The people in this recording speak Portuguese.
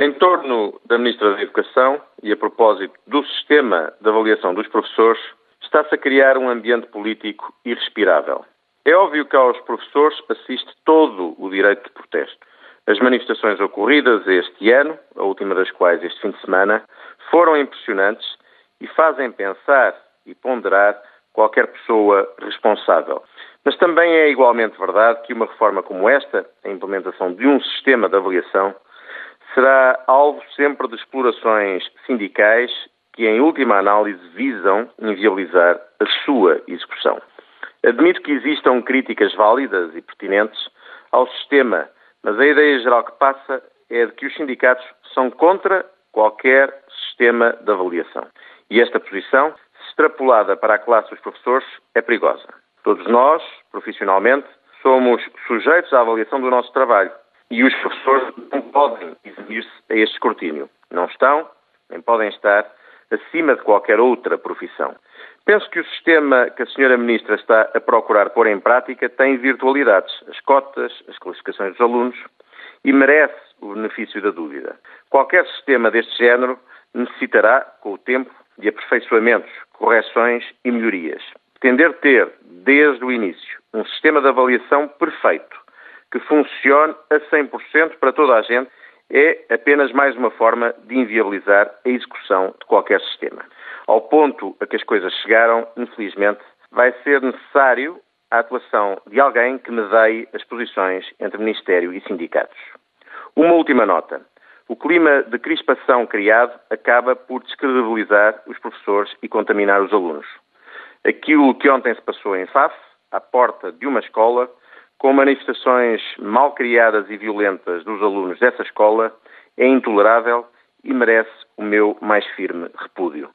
Em torno da Ministra da Educação e a propósito do sistema de avaliação dos professores, está-se a criar um ambiente político irrespirável. É óbvio que aos professores assiste todo o direito de protesto. As manifestações ocorridas este ano, a última das quais este fim de semana, foram impressionantes e fazem pensar e ponderar qualquer pessoa responsável. Mas também é igualmente verdade que uma reforma como esta, a implementação de um sistema de avaliação, será alvo sempre de explorações sindicais que, em última análise, visam inviabilizar a sua execução. Admito que existam críticas válidas e pertinentes ao sistema, mas a ideia geral que passa é de que os sindicatos são contra qualquer sistema de avaliação. E esta posição, extrapolada para a classe dos professores, é perigosa. Todos nós, profissionalmente, somos sujeitos à avaliação do nosso trabalho e os professores não podem eximir-se a este escrutínio. Não estão, nem podem estar, acima de qualquer outra profissão. Penso que o sistema que a senhora Ministra está a procurar pôr em prática tem virtualidades, as cotas, as classificações dos alunos, e merece o benefício da dúvida. Qualquer sistema deste género necessitará, com o tempo, de aperfeiçoamentos, correções e melhorias. Pretender ter, desde o início, um sistema de avaliação perfeito, que funcione a 100% para toda a gente, é apenas mais uma forma de inviabilizar a execução de qualquer sistema. Ao ponto a que as coisas chegaram, infelizmente, vai ser necessário a atuação de alguém que medeie as posições entre Ministério e sindicatos. Uma última nota. O clima de crispação criado acaba por descredibilizar os professores e contaminar os alunos. Aquilo que ontem se passou em FAF, à porta de uma escola, com manifestações mal criadas e violentas dos alunos dessa escola, é intolerável e merece o meu mais firme repúdio.